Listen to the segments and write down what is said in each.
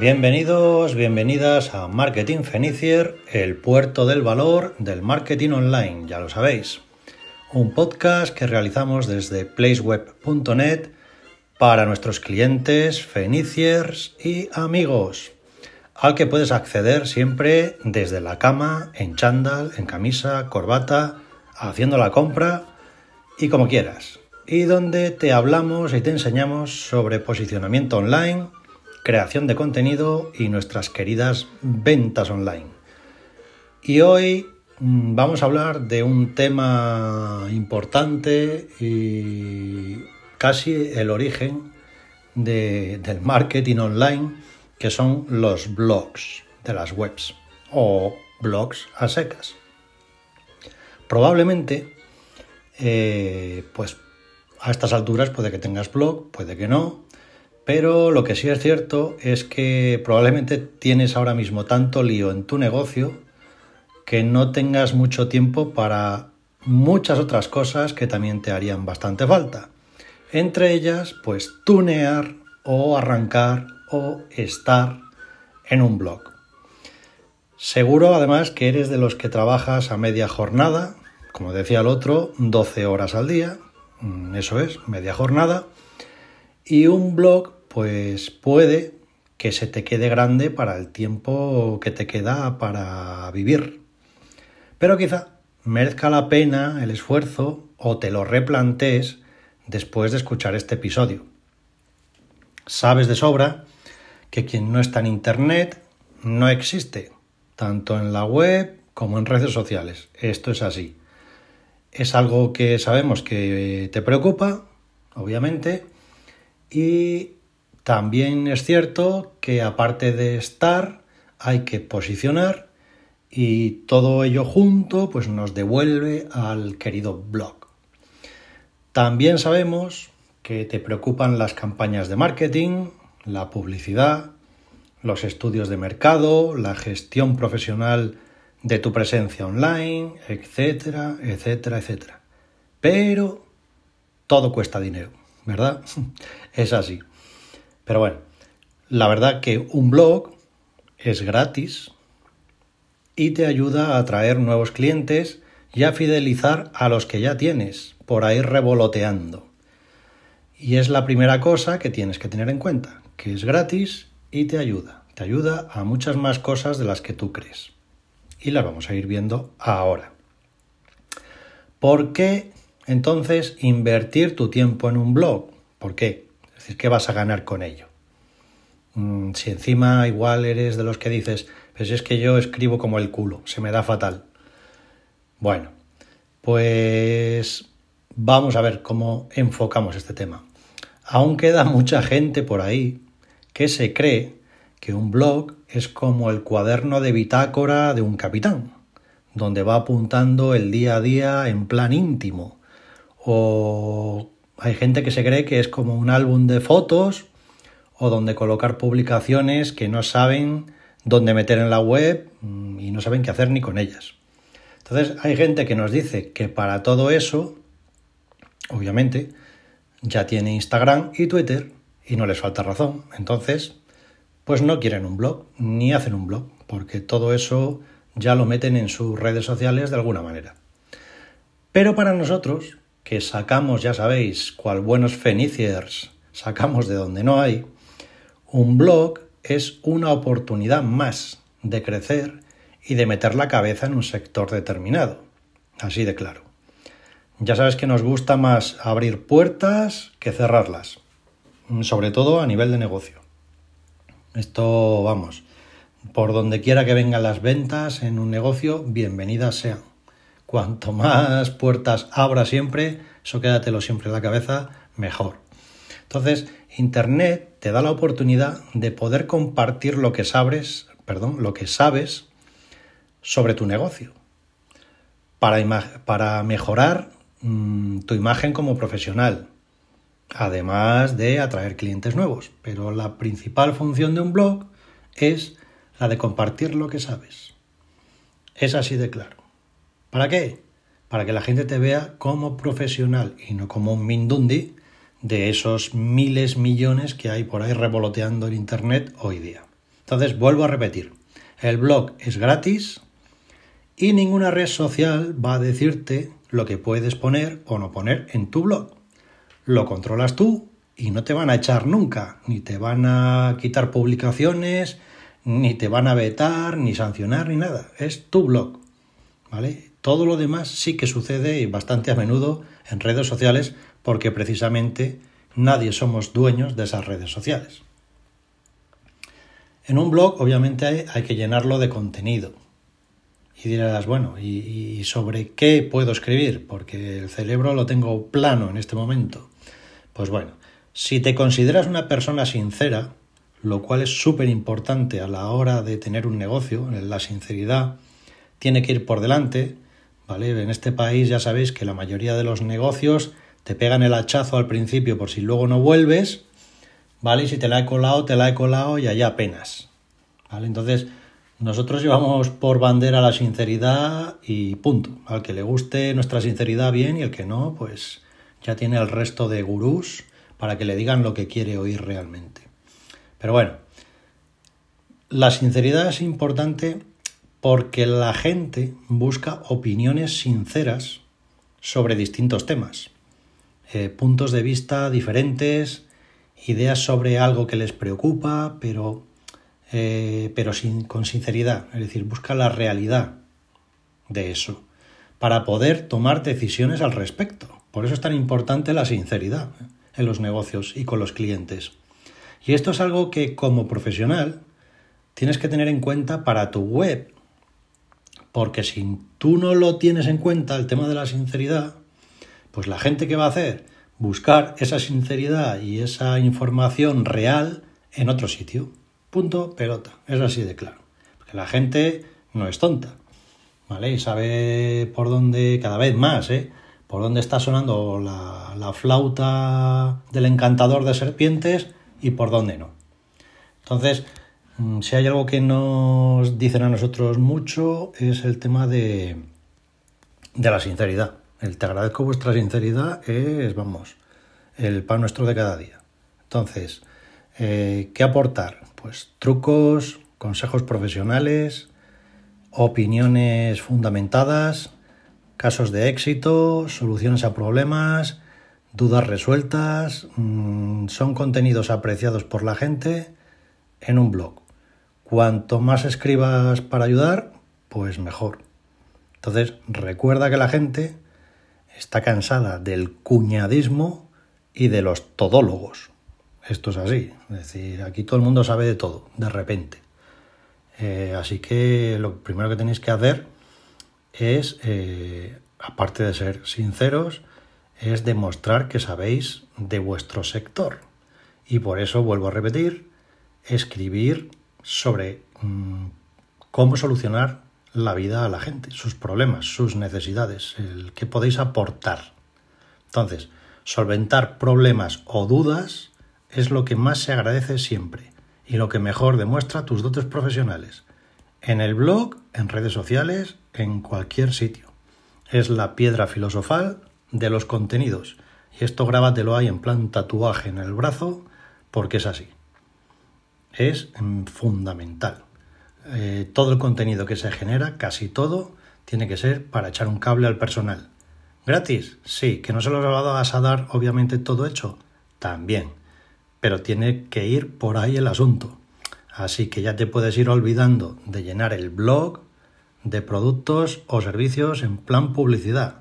Bienvenidos, bienvenidas a Marketing Fenicier, el puerto del valor del marketing online, ya lo sabéis. Un podcast que realizamos desde placeweb.net para nuestros clientes, feniciers y amigos, al que puedes acceder siempre desde la cama, en chándal, en camisa, corbata, haciendo la compra y como quieras. Y donde te hablamos y te enseñamos sobre posicionamiento online, creación de contenido y nuestras queridas ventas online. Y hoy mm, vamos a hablar de un tema importante y casi el origen del marketing online, que son los blogs de las webs o blogs a secas. Probablemente, eh, pues a estas alturas puede que tengas blog, puede que no, pero lo que sí es cierto es que probablemente tienes ahora mismo tanto lío en tu negocio que no tengas mucho tiempo para muchas otras cosas que también te harían bastante falta. Entre ellas, pues tunear o arrancar o estar en un blog. Seguro además que eres de los que trabajas a media jornada, como decía el otro, 12 horas al día, mm, eso es, media jornada, y un blog pues puede que se te quede grande para el tiempo que te queda para vivir. Pero quizá merezca la pena el esfuerzo o te lo replantees después de escuchar este episodio. Sabes de sobra que quien no está en Internet no existe, tanto en la web como en redes sociales. Esto es así. Es algo que sabemos que te preocupa, obviamente, y también es cierto que aparte de estar, hay que posicionar y todo ello junto pues nos devuelve al querido blog. También sabemos que te preocupan las campañas de marketing, la publicidad, los estudios de mercado, la gestión profesional de tu presencia online, etcétera, etcétera, etcétera. Pero todo cuesta dinero, ¿verdad? Es así. Pero bueno, la verdad que un blog es gratis y te ayuda a atraer nuevos clientes y a fidelizar a los que ya tienes por ahí revoloteando. Y es la primera cosa que tienes que tener en cuenta, que es gratis y te ayuda. Te ayuda a muchas más cosas de las que tú crees. Y las vamos a ir viendo ahora. ¿Por qué entonces invertir tu tiempo en un blog? ¿Por qué? Decir, ¿qué vas a ganar con ello? Mm, si encima igual eres de los que dices, pues es que yo escribo como el culo, se me da fatal. Bueno, pues vamos a ver cómo enfocamos este tema. Aún queda mucha gente por ahí que se cree que un blog es como el cuaderno de bitácora de un capitán, donde va apuntando el día a día en plan íntimo. O hay gente que se cree que es como un álbum de fotos o donde colocar publicaciones que no saben dónde meter en la web mm, y no saben qué hacer ni con ellas. Entonces hay gente que nos dice que para todo eso, obviamente, ya tiene Instagram y Twitter y no les falta razón. Entonces, pues no quieren un blog ni hacen un blog, porque todo eso ya lo meten en sus redes sociales de alguna manera. Pero para nosotros, que sacamos, ya sabéis, cual buenos feniciers, sacamos de donde no hay, un blog es una oportunidad más de crecer y de meter la cabeza en un sector determinado. Así de claro. Ya sabes que nos gusta más abrir puertas que cerrarlas, sobre todo a nivel de negocio. Esto, vamos, por donde quiera que vengan las ventas en un negocio, bienvenidas sean. Cuanto más puertas abra siempre, eso quédatelo siempre en la cabeza, mejor. Entonces, Internet te da la oportunidad de poder compartir lo que sabes, perdón, lo que sabes sobre tu negocio. Para, mejorar mm, tu imagen como profesional, además de atraer clientes nuevos. Pero la principal función de un blog es la de compartir lo que sabes. Es así de claro. ¿Para qué? Para que la gente te vea como profesional y no como un mindundi de esos miles, millones que hay por ahí revoloteando en Internet hoy día. Entonces, vuelvo a repetir, el blog es gratis y ninguna red social va a decirte lo que puedes poner o no poner en tu blog. Lo controlas tú y no te van a echar nunca, ni te van a quitar publicaciones, ni te van a vetar, ni sancionar, ni nada. Es tu blog. ¿Vale? Todo lo demás sí que sucede y bastante a menudo en redes sociales porque precisamente nadie somos dueños de esas redes sociales. En un blog obviamente hay, que llenarlo de contenido. Y dirás, bueno, ¿y, sobre qué puedo escribir? Porque el cerebro lo tengo plano en este momento. Pues bueno, si te consideras una persona sincera, lo cual es súper importante a la hora de tener un negocio, la sinceridad tiene que ir por delante, ¿vale? En este país ya sabéis que la mayoría de los negocios te pegan el hachazo al principio por si luego no vuelves ¿vale? Y si te la he colado, te la he colado y allá apenas, ¿vale? Entonces, nosotros llevamos por bandera la sinceridad y punto. Al que le guste nuestra sinceridad bien y el que no, pues ya tiene el resto de gurús para que le digan lo que quiere oír realmente. Pero bueno, la sinceridad es importante porque la gente busca opiniones sinceras sobre distintos temas, eh, puntos de vista diferentes, ideas sobre algo que les preocupa, pero, eh, pero sin, con sinceridad, es decir, busca la realidad de eso para poder tomar decisiones al respecto. Por eso es tan importante la sinceridad en los negocios y con los clientes. Y esto es algo que como profesional tienes que tener en cuenta para tu web, porque si tú no lo tienes en cuenta, el tema de la sinceridad, pues la gente que va a hacer buscar esa sinceridad y esa información real en otro sitio. Punto, pelota. Es así de claro. Porque la gente no es tonta. ¿Vale? Y sabe por dónde, cada vez más, ¿eh? Por dónde está sonando la, la flauta del encantador de serpientes y por dónde no. Entonces, si hay algo que nos dicen a nosotros mucho es el tema de, de la sinceridad. El te agradezco vuestra sinceridad es, vamos, el pan nuestro de cada día. Entonces, eh, ¿qué aportar? Pues trucos, consejos profesionales, opiniones fundamentadas, casos de éxito, soluciones a problemas, dudas resueltas, mm, son contenidos apreciados por la gente en un blog. Cuanto más escribas para ayudar, pues mejor. Entonces, recuerda que la gente está cansada del cuñadismo y de los todólogos. Esto es así, es decir, aquí todo el mundo sabe de todo, de repente. Eh, así que lo primero que tenéis que hacer es, eh, aparte de ser sinceros, es demostrar que sabéis de vuestro sector. Y por eso vuelvo a repetir, escribir sobre mm, cómo solucionar la vida a la gente, sus problemas, sus necesidades, el que podéis aportar. Entonces, solventar problemas o dudas es lo que más se agradece siempre y lo que mejor demuestra tus dotes profesionales. En el blog, en redes sociales, en cualquier sitio. Es la piedra filosofal de los contenidos. Y esto grábatelo ahí en plan tatuaje en el brazo porque es así. Es fundamental. Eh, todo el contenido que se genera, casi todo, tiene que ser para echar un cable al personal. ¿Gratis? Sí. ¿Que no se lo vas a dar obviamente todo hecho? También. Pero tiene que ir por ahí el asunto. Así que ya te puedes ir olvidando de llenar el blog de productos o servicios en plan publicidad.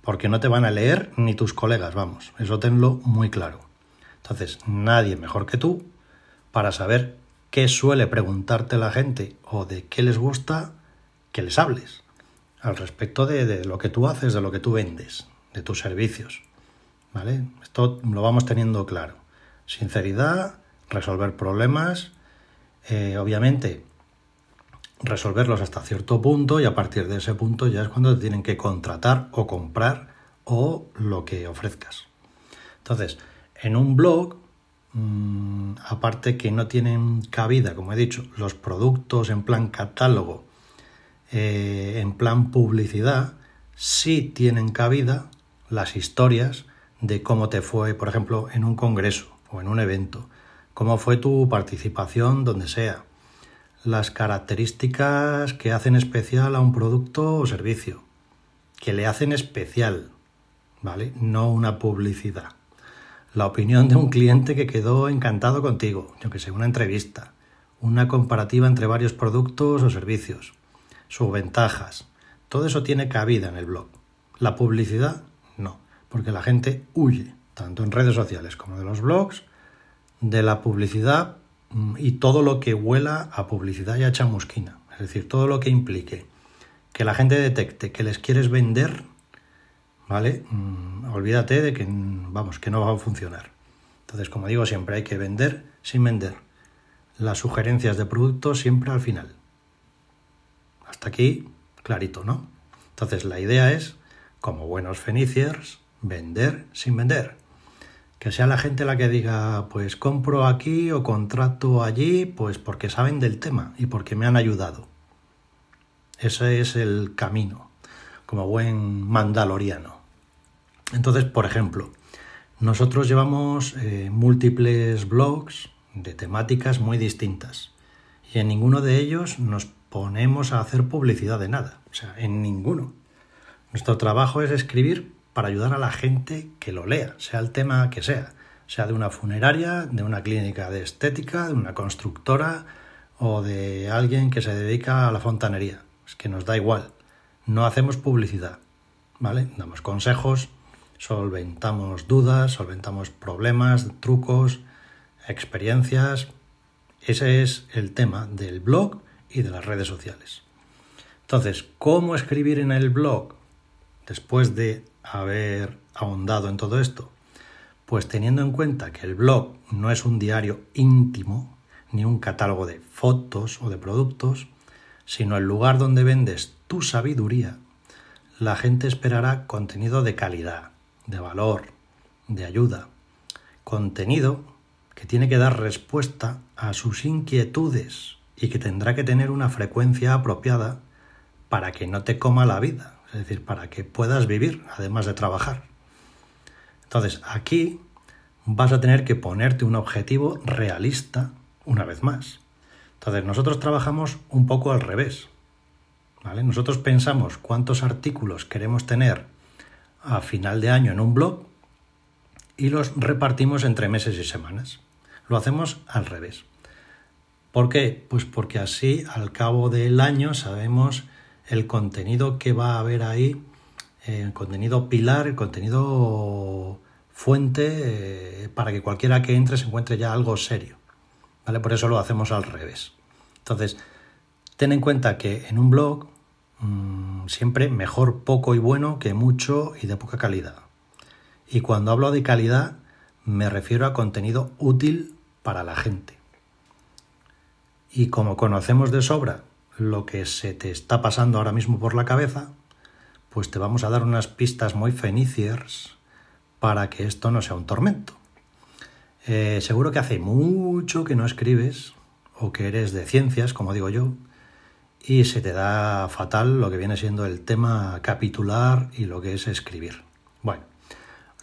Porque no te van a leer ni tus colegas, vamos. Eso tenlo muy claro. Entonces, nadie mejor que tú para saber qué suele preguntarte la gente o de qué les gusta que les hables al respecto de, lo que tú haces, de lo que tú vendes, de tus servicios. ¿Vale? Esto lo vamos teniendo claro. Sinceridad, resolver problemas, eh, obviamente resolverlos hasta cierto punto y a partir de ese punto ya es cuando te tienen que contratar o comprar o lo que ofrezcas. Entonces, en un blog Mm, aparte que no tienen cabida, como he dicho, los productos en plan catálogo, eh, en plan publicidad, sí tienen cabida las historias de cómo te fue, por ejemplo, en un congreso o en un evento, cómo fue tu participación donde sea, las características que hacen especial a un producto o servicio, que le hacen especial, ¿vale? No una publicidad. La opinión de un cliente que quedó encantado contigo, yo que sé, una entrevista, una comparativa entre varios productos o servicios, sus ventajas. Todo eso tiene cabida en el blog. La publicidad, no, porque la gente huye, tanto en redes sociales como de los blogs, de la publicidad Mm, y todo lo que huela a publicidad y a chamusquina. Es decir, todo lo que implique que la gente detecte que les quieres vender, ¿vale? Mm, olvídate de que, vamos, que no va a funcionar. Entonces, como digo siempre, hay que vender sin vender. Las sugerencias de producto siempre al final. Hasta aquí, clarito, ¿no? Entonces, la idea es, como buenos feniciers, vender sin vender que sea la gente la que diga, pues compro aquí o contrato allí, pues porque saben del tema y porque me han ayudado. Ese es el camino, como buen mandaloriano. Entonces, por ejemplo, nosotros llevamos eh, múltiples blogs de temáticas muy distintas y en ninguno de ellos nos ponemos a hacer publicidad de nada, o sea, en ninguno. Nuestro trabajo es escribir para ayudar a la gente que lo lea, sea el tema que sea, sea de una funeraria, de una clínica de estética, de una constructora o de alguien que se dedica a la fontanería. Es que nos da igual. No hacemos publicidad, ¿vale? Damos consejos, solventamos dudas, solventamos problemas, trucos, experiencias. Ese es el tema del blog y de las redes sociales. Entonces, ¿cómo escribir en el blog después de haber ahondado en todo esto? Pues teniendo en cuenta que el blog no es un diario íntimo, ni un catálogo de fotos o de productos, sino el lugar donde vendes tu sabiduría, la gente esperará contenido de calidad, de valor, de ayuda, contenido que tiene que dar respuesta a sus inquietudes y que tendrá que tener una frecuencia apropiada para que no te coma la vida, es decir, para que puedas vivir además de trabajar. Entonces, aquí vas a tener que ponerte un objetivo realista una vez más. Entonces, nosotros trabajamos un poco al revés. Nosotros pensamos cuántos artículos queremos tener a final de año en un blog y los repartimos entre meses y semanas. Lo hacemos al revés. ¿Por qué? Pues porque así al cabo del año sabemos el contenido que va a haber ahí, el contenido pilar, el contenido fuente, eh, para que cualquiera que entre se encuentre ya algo serio. ¿Vale? Por eso lo hacemos al revés. Entonces, ten en cuenta que en un blog mm, siempre mejor poco y bueno que mucho y de poca calidad. Y cuando hablo de calidad me refiero a contenido útil para la gente. Y como conocemos de sobra lo que se te está pasando ahora mismo por la cabeza, pues te vamos a dar unas pistas muy feniciers para que esto no sea un tormento. Eh, seguro que hace mucho que no escribes o que eres de ciencias, como digo yo, y se te da fatal lo que viene siendo el tema capitular y lo que es escribir. Bueno,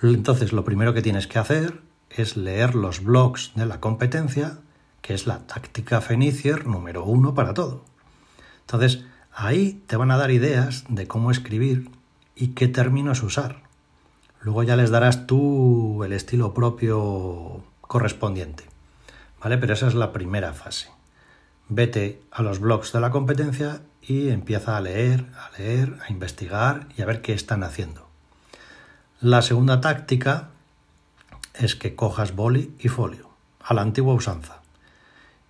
entonces lo primero que tienes que hacer es leer los blogs de la competencia, que es la táctica fenicier número uno para todo. Entonces, ahí te van a dar ideas de cómo escribir y qué términos usar. Luego ya les darás tú el estilo propio correspondiente. ¿Vale? Pero esa es la primera fase. Vete a los blogs de la competencia y empieza a leer, a leer, a investigar y a ver qué están haciendo. La segunda táctica es que cojas boli y folio, a la antigua usanza,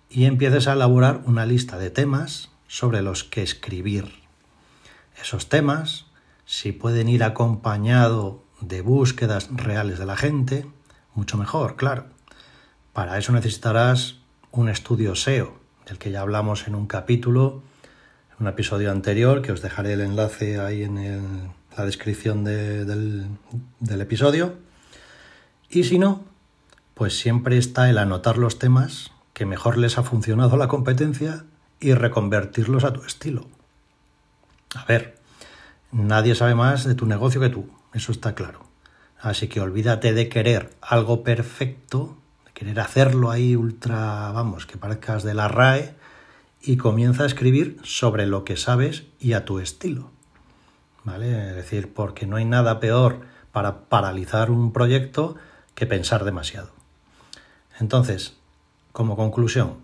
y empieces a elaborar una lista de temas sobre los que escribir. Esos temas, si pueden ir acompañado de búsquedas reales de la gente, mucho mejor, claro. Para eso necesitarás un estudio SEO, del que ya hablamos en un capítulo, en un episodio anterior, que os dejaré el enlace ahí en la descripción del, del episodio. Y si no, pues siempre está el anotar los temas que mejor les ha funcionado la competencia y reconvertirlos a tu estilo. A ver, nadie sabe más de tu negocio que tú, eso está claro. Así que olvídate de querer algo perfecto, querer hacerlo ahí ultra, vamos, que parezcas de la RAE y comienza a escribir sobre lo que sabes y a tu estilo. ¿Vale? Es decir, porque no hay nada peor para paralizar un proyecto que pensar demasiado. Entonces, como conclusión,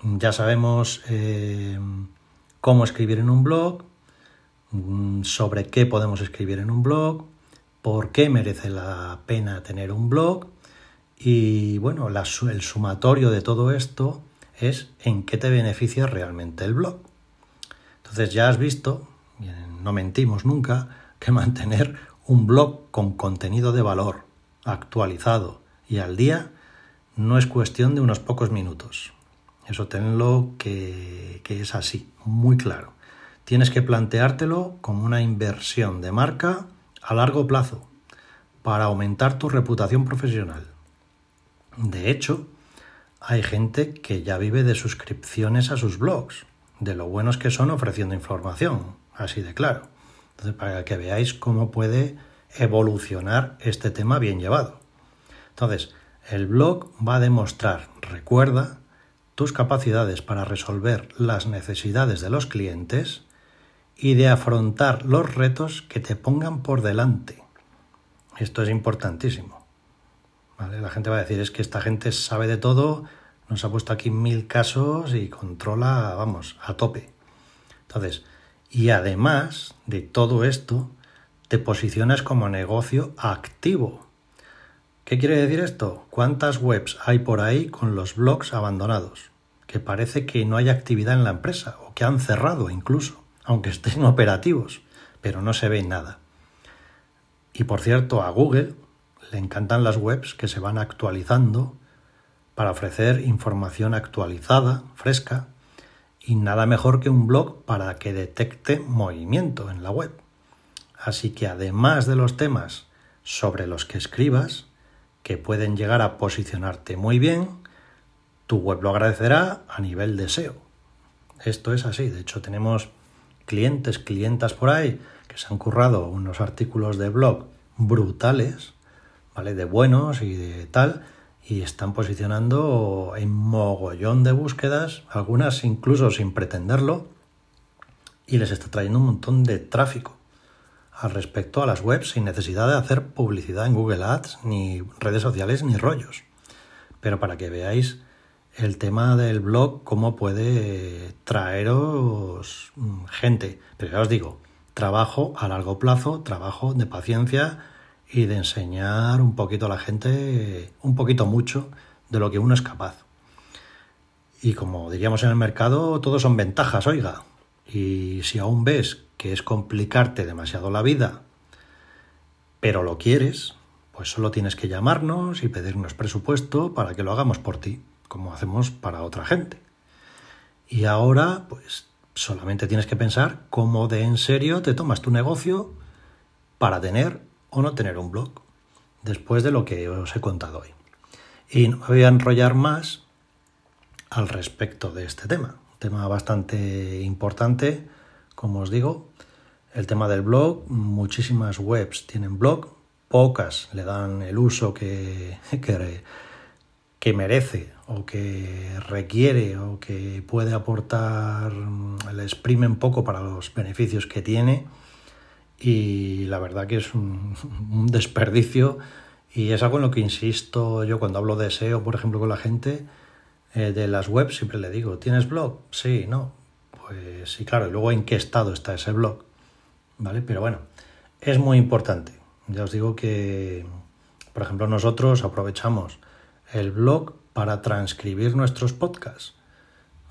ya sabemos eh, cómo escribir en un blog, mm, sobre qué podemos escribir en un blog, por qué merece la pena tener un blog y bueno, el sumatorio de todo esto es en qué te beneficia realmente el blog. Entonces ya has visto, no mentimos nunca, que mantener un blog con contenido de valor, actualizado y al día, no es cuestión de unos pocos minutos. Eso tenlo que, que es así, muy claro. Tienes que planteártelo como una inversión de marca a largo plazo para aumentar tu reputación profesional. De hecho, hay gente que ya vive de suscripciones a sus blogs, de lo buenos que son ofreciendo información, así de claro. Entonces, para que veáis cómo puede evolucionar este tema bien llevado. Entonces, el blog va a demostrar, recuerda, tus capacidades para resolver las necesidades de los clientes y de afrontar los retos que te pongan por delante. Esto es importantísimo. La gente va a decir, es que esta gente sabe de todo, nos ha puesto aquí mil casos y controla, vamos, a tope. Entonces, y además de todo esto, te posicionas como negocio activo. ¿Qué quiere decir esto? ¿Cuántas webs hay por ahí con los blogs abandonados? Que parece que no hay actividad en la empresa o que han cerrado incluso, aunque estén operativos, pero no se ve nada. Y por cierto, a Google le encantan las webs que se van actualizando para ofrecer información actualizada, fresca, y nada mejor que un blog para que detecte movimiento en la web. Así que además de los temas sobre los que escribas, que pueden llegar a posicionarte muy bien, tu web lo agradecerá a nivel de SEO. Esto es así, de hecho tenemos clientes, clientas por ahí que se han currado unos artículos de blog brutales ¿vale? De buenos y de tal, y están posicionando en mogollón de búsquedas, algunas incluso sin pretenderlo, y les está trayendo un montón de tráfico al respecto a las webs sin necesidad de hacer publicidad en Google Ads, ni redes sociales, ni rollos. Pero para que veáis el tema del blog, cómo puede traeros mm, gente. Pero ya os digo, trabajo a largo plazo, trabajo de paciencia y de enseñar un poquito a la gente, un poquito mucho, de lo que uno es capaz. Y como diríamos en el mercado, todo son ventajas, oiga. Y si aún ves que es complicarte demasiado la vida, pero lo quieres, pues solo tienes que llamarnos y pedirnos presupuesto para que lo hagamos por ti, como hacemos para otra gente. Y ahora, pues solamente tienes que pensar cómo de en serio te tomas tu negocio para tener o no tener un blog, después de lo que os he contado hoy. Y no me voy a enrollar más al respecto de este tema, un tema bastante importante, como os digo, el tema del blog, muchísimas webs tienen blog, pocas le dan el uso que, que, que merece o que requiere o que puede aportar, le exprimen poco para los beneficios que tiene y la verdad que es un, desperdicio y es algo en lo que insisto yo cuando hablo de SEO, por ejemplo, con la gente eh, de las webs, siempre le digo, ¿tienes blog? Sí, no. Pues sí, claro, y luego en qué estado está ese blog, ¿vale? Pero bueno, es muy importante. Ya os digo que, por ejemplo, nosotros aprovechamos el blog para transcribir nuestros podcasts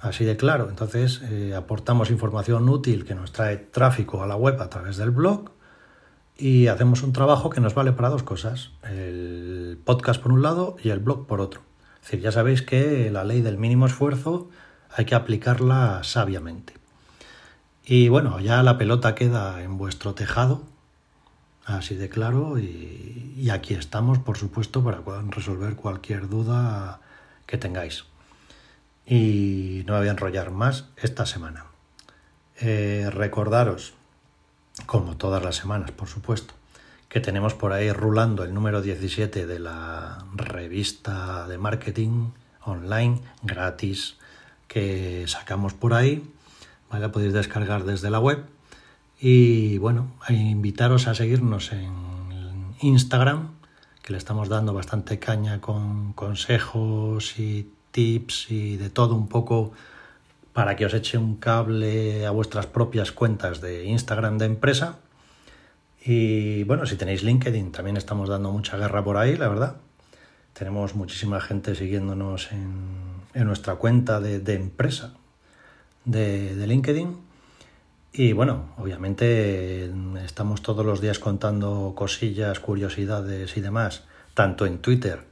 Así de claro. Entonces eh, aportamos información útil que nos trae tráfico a la web a través del blog y hacemos un trabajo que nos vale para dos cosas. El podcast por un lado y el blog por otro. Es decir, ya sabéis que la ley del mínimo esfuerzo hay que aplicarla sabiamente. Y bueno, ya la pelota queda en vuestro tejado, así de claro, y, y aquí estamos, por supuesto, para resolver cualquier duda que tengáis y no voy a enrollar más esta semana. Eh, recordaros, como todas las semanas, por supuesto, que tenemos por ahí rulando el número 17 de la revista de marketing online gratis que sacamos por ahí, ¿vale? La podéis descargar desde la web. Y bueno, invitaros a seguirnos en Instagram, que le estamos dando bastante caña con consejos y tips y de todo un poco para que os eche un cable a vuestras propias cuentas de Instagram de empresa. Y bueno, si tenéis LinkedIn, también estamos dando mucha guerra por ahí, la verdad. Tenemos muchísima gente siguiéndonos en, nuestra cuenta de, empresa de, de, LinkedIn. Y bueno, obviamente estamos todos los días contando cosillas, curiosidades y demás, tanto en Twitter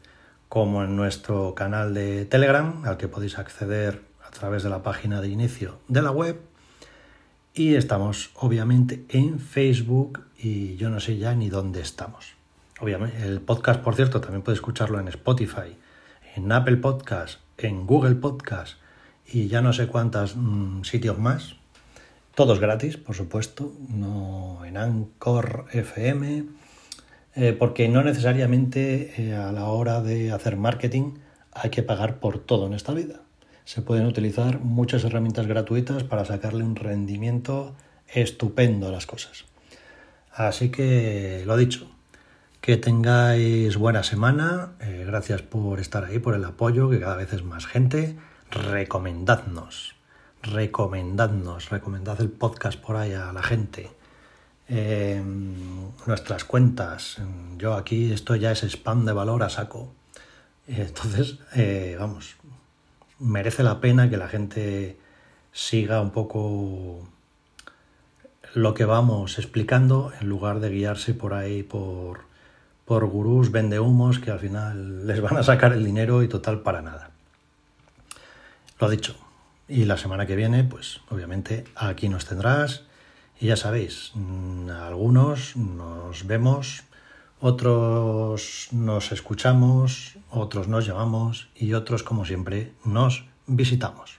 como en nuestro canal de Telegram, al que podéis acceder a través de la página de inicio de la web. Y estamos obviamente en Facebook y yo no sé ya ni dónde estamos. Obviamente, el podcast, por cierto, también puede escucharlo en Spotify, en Apple Podcast, en Google Podcast y ya no sé cuántos mm, sitios más. Todos gratis, por supuesto, no en Anchor FM, eh, porque no necesariamente eh, a la hora de hacer marketing hay que pagar por todo en esta vida se pueden utilizar muchas herramientas gratuitas para sacarle un rendimiento estupendo a las cosas. Así que lo dicho, que tengáis buena semana, eh, gracias por estar ahí, por el apoyo, que cada vez es más gente. Recomendadnos, recomendadnos, recomendad el podcast por ahí a la gente. Em, nuestras cuentas, yo aquí esto ya es spam de valor a saco. Entonces, eh, vamos, merece la pena que la gente siga un poco lo que vamos explicando en lugar de guiarse por ahí por, por gurús vendehumos que al final les van a sacar el dinero y total para nada. Lo dicho. Y la semana que viene, pues obviamente aquí nos tendrás. Y ya sabéis, mm, algunos nos vemos, otros nos escuchamos, otros nos llamamos y otros, como siempre, nos visitamos.